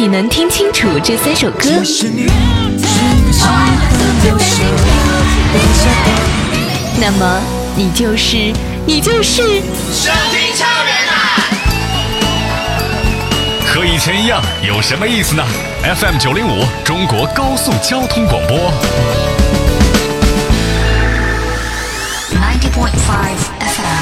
你能听清楚这三首歌，那么你就是，你就是，收听超人啦！和以前一样有什么意思呢？FM 九零五，中国高速交通广播。Ninety point five FM。